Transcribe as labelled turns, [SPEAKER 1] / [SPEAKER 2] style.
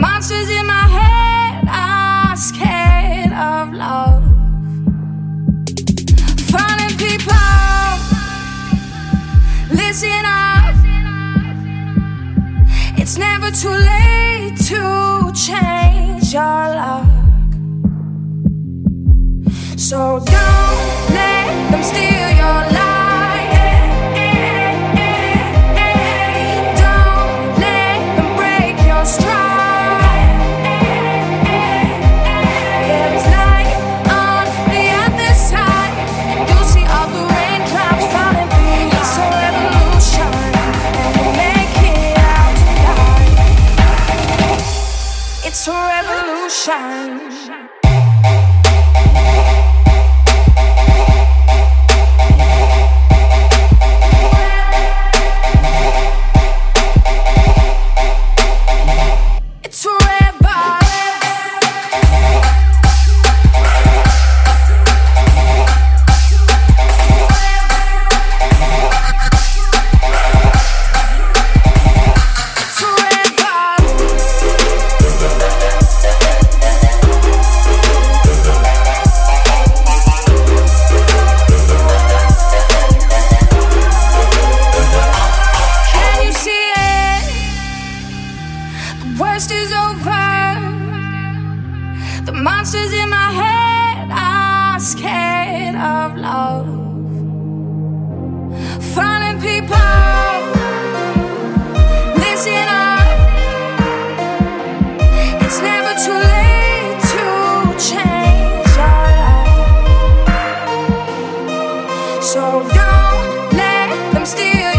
[SPEAKER 1] monsters in my head are scared of love. Funny people, listen up. It's never too late to change your luck. So don't. Revolution. worst is over. The monsters in my head are scared of love. Finding people, listen up. It's never too late to change. So don't let them steal.